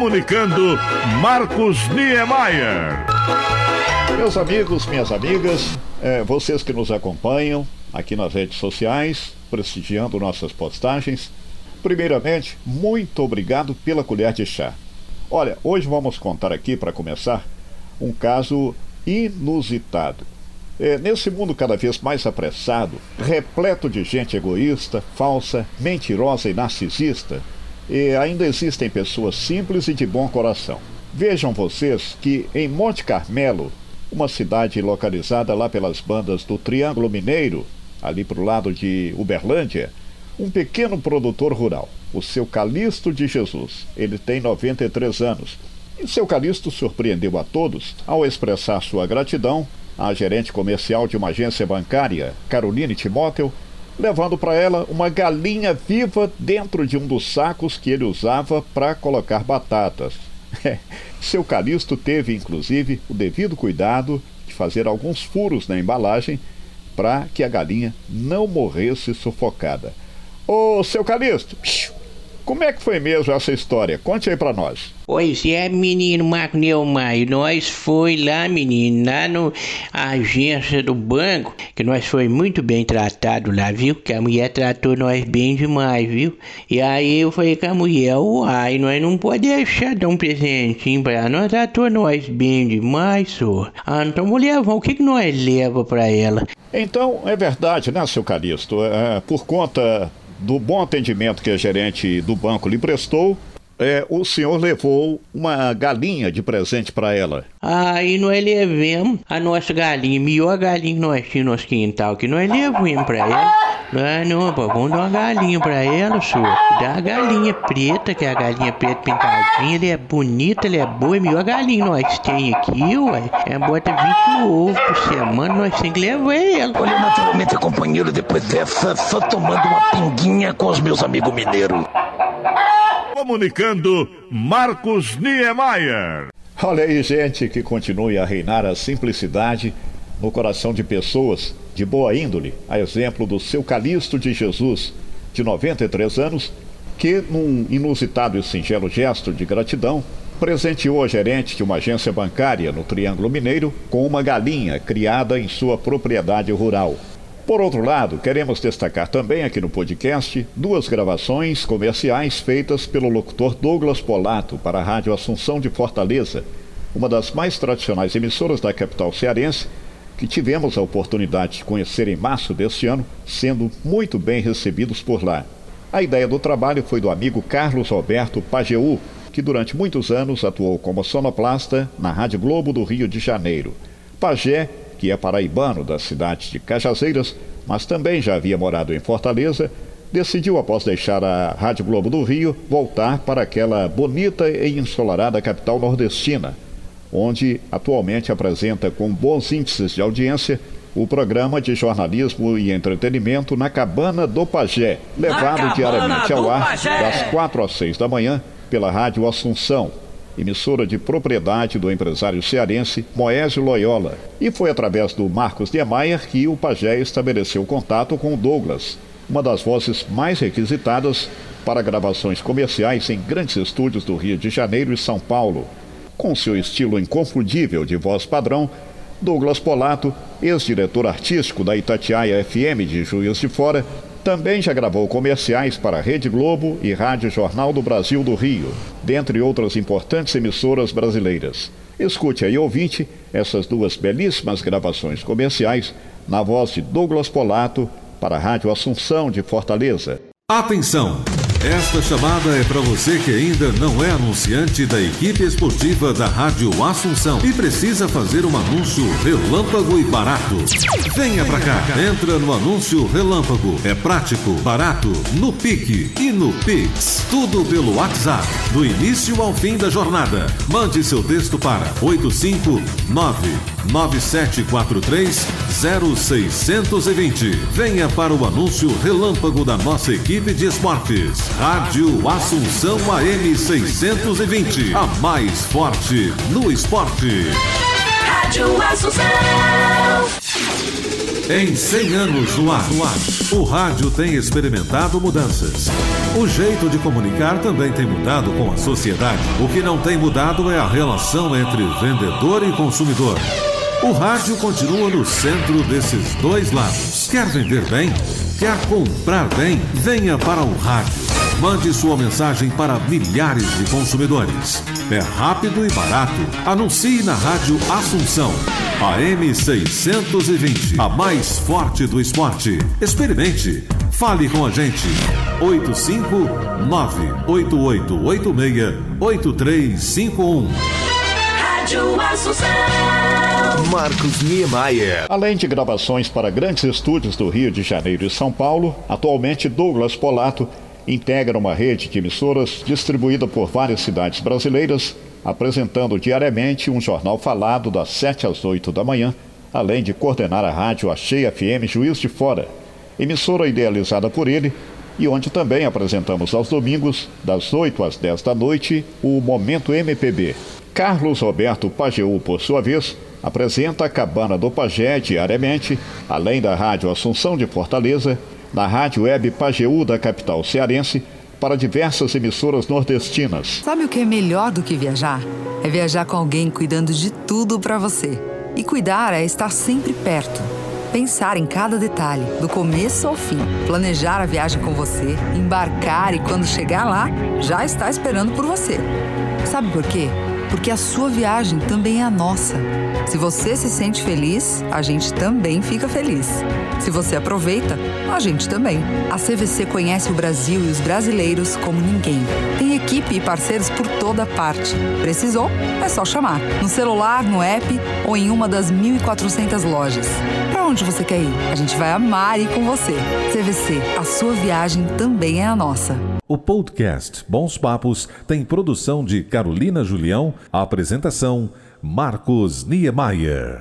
Comunicando Marcos Niemeyer. Meus amigos, minhas amigas, é, vocês que nos acompanham aqui nas redes sociais, prestigiando nossas postagens, primeiramente, muito obrigado pela colher de chá. Olha, hoje vamos contar aqui, para começar, um caso inusitado. É, nesse mundo cada vez mais apressado, repleto de gente egoísta, falsa, mentirosa e narcisista, e ainda existem pessoas simples e de bom coração. Vejam vocês que em Monte Carmelo, uma cidade localizada lá pelas bandas do Triângulo Mineiro, ali para o lado de Uberlândia, um pequeno produtor rural, o seu Calixto de Jesus. Ele tem 93 anos. E seu Calixto surpreendeu a todos ao expressar sua gratidão à gerente comercial de uma agência bancária, Caroline Timóteo, levando para ela uma galinha viva dentro de um dos sacos que ele usava para colocar batatas. Seu Calixto teve, inclusive, o devido cuidado de fazer alguns furos na embalagem para que a galinha não morresse sufocada. Ô, seu Calixto, como é que foi mesmo essa história? Conte aí pra nós. Pois é, menino Marco Neumai, nós foi lá, menino, lá no agência do banco, que nós foi muito bem tratado lá, viu? Que a mulher tratou nós bem demais, viu? E aí eu falei com a mulher, uai, nós não podemos deixar dar um presentinho pra ela, nós tratou nós bem demais, senhor. Ah, então mulher, o que, que nós leva pra ela? Então, é verdade, né, seu Calixto? É, por conta do bom atendimento que a gerente do banco lhe prestou, é, o senhor levou uma galinha de presente para ela. Aí nós levamos a nossa galinha, melhor galinha que nós tínhamos no nosso quintal, que nós levamos para ela. Ah, não, pô, vamos dar uma galinha para ela, senhor. Dá a galinha preta, que é a galinha preta pintadinha, ele é bonita, ele é boa, é melhor galinha que nós tem aqui, ué. É, bota 20 ovos por semana, nós temos que levar ela. Olha, naturalmente, companheiro, depois dessa, só tomando uma pinguinha com os meus amigos mineiros. Comunicando Marcos Niemeyer. Olha aí, gente, que continue a reinar a simplicidade no coração de pessoas de boa índole, a exemplo do seu Calixto de Jesus, de 93 anos, que, num inusitado e singelo gesto de gratidão, presenteou a gerente de uma agência bancária no Triângulo Mineiro com uma galinha criada em sua propriedade rural. Por outro lado, queremos destacar também aqui no podcast duas gravações comerciais feitas pelo locutor Douglas Polato para a Rádio Assunção de Fortaleza, uma das mais tradicionais emissoras da capital cearense, que tivemos a oportunidade de conhecer em março deste ano, sendo muito bem recebidos por lá. A ideia do trabalho foi do amigo Carlos Roberto Pajeú, que durante muitos anos atuou como sonoplasta na Rádio Globo do Rio de Janeiro. Pajé que é paraibano da cidade de Cajazeiras, mas também já havia morado em Fortaleza, decidiu, após deixar a Rádio Globo do Rio, voltar para aquela bonita e ensolarada capital nordestina, onde atualmente apresenta com bons índices de audiência o programa de jornalismo e entretenimento na Cabana do Pajé, levado diariamente ao ar das quatro às seis da manhã pela Rádio Assunção emissora de propriedade do empresário cearense Moésio Loyola. E foi através do Marcos Niemeyer que o Pajé estabeleceu contato com o Douglas, uma das vozes mais requisitadas para gravações comerciais em grandes estúdios do Rio de Janeiro e São Paulo. Com seu estilo inconfundível de voz padrão, Douglas Polato, ex-diretor artístico da Itatiaia FM de Juiz de Fora, também já gravou comerciais para a Rede Globo e Rádio Jornal do Brasil do Rio, dentre outras importantes emissoras brasileiras. Escute aí, ouvinte, essas duas belíssimas gravações comerciais na voz de Douglas Polato para a Rádio Assunção de Fortaleza. Atenção! Esta chamada é para você que ainda não é anunciante da equipe esportiva da Rádio Assunção e precisa fazer um anúncio relâmpago e barato. Venha para cá, entra no anúncio relâmpago. É prático, barato, no pique e no Pix. Tudo pelo WhatsApp, do início ao fim da jornada. Mande seu texto para 859 9743 0620. Venha para o anúncio relâmpago da nossa equipe de esportes. Rádio Assunção AM 620. A mais forte no esporte. Rádio Assunção. Em 100 anos no ar, no ar, o rádio tem experimentado mudanças. O jeito de comunicar também tem mudado com a sociedade. O que não tem mudado é a relação entre vendedor e consumidor. O rádio continua no centro desses dois lados. Quer vender bem? Quer comprar bem? Venha para o rádio. Mande sua mensagem para milhares de consumidores. É rápido e barato. Anuncie na Rádio Assunção. AM 620, a mais forte do esporte. Experimente. Fale com a gente. 859-8886-8351. Rádio Assunção. Marcos Niemeyer. Além de gravações para grandes estúdios do Rio de Janeiro e São Paulo, atualmente Douglas Polato integra uma rede de emissoras distribuída por várias cidades brasileiras, apresentando diariamente um jornal falado das 7 às 8 da manhã, além de coordenar a rádio Achei FM Juiz de Fora, emissora idealizada por ele e onde também apresentamos aos domingos, das 8 às 10 da noite, o Momento MPB. Carlos Roberto Pajeú, por sua vez, apresenta a Cabana do Pajé diariamente, além da Rádio Assunção de Fortaleza, na Rádio Web Pajeú da capital cearense, para diversas emissoras nordestinas. Sabe o que é melhor do que viajar? É viajar com alguém cuidando de tudo para você. E cuidar é estar sempre perto. Pensar em cada detalhe, do começo ao fim. Planejar a viagem com você, embarcar e quando chegar lá, já está esperando por você. Sabe por quê? Porque a sua viagem também é a nossa. Se você se sente feliz, a gente também fica feliz. Se você aproveita, a gente também. A CVC conhece o Brasil e os brasileiros como ninguém. Tem equipe e parceiros por toda parte. Precisou? É só chamar. No celular, no app ou em uma das 1.400 lojas. Para onde você quer ir? A gente vai amar ir com você. CVC, a sua viagem também é a nossa. O podcast Bons Papos tem produção de Carolina Julião, a apresentação Marcos Niemeyer.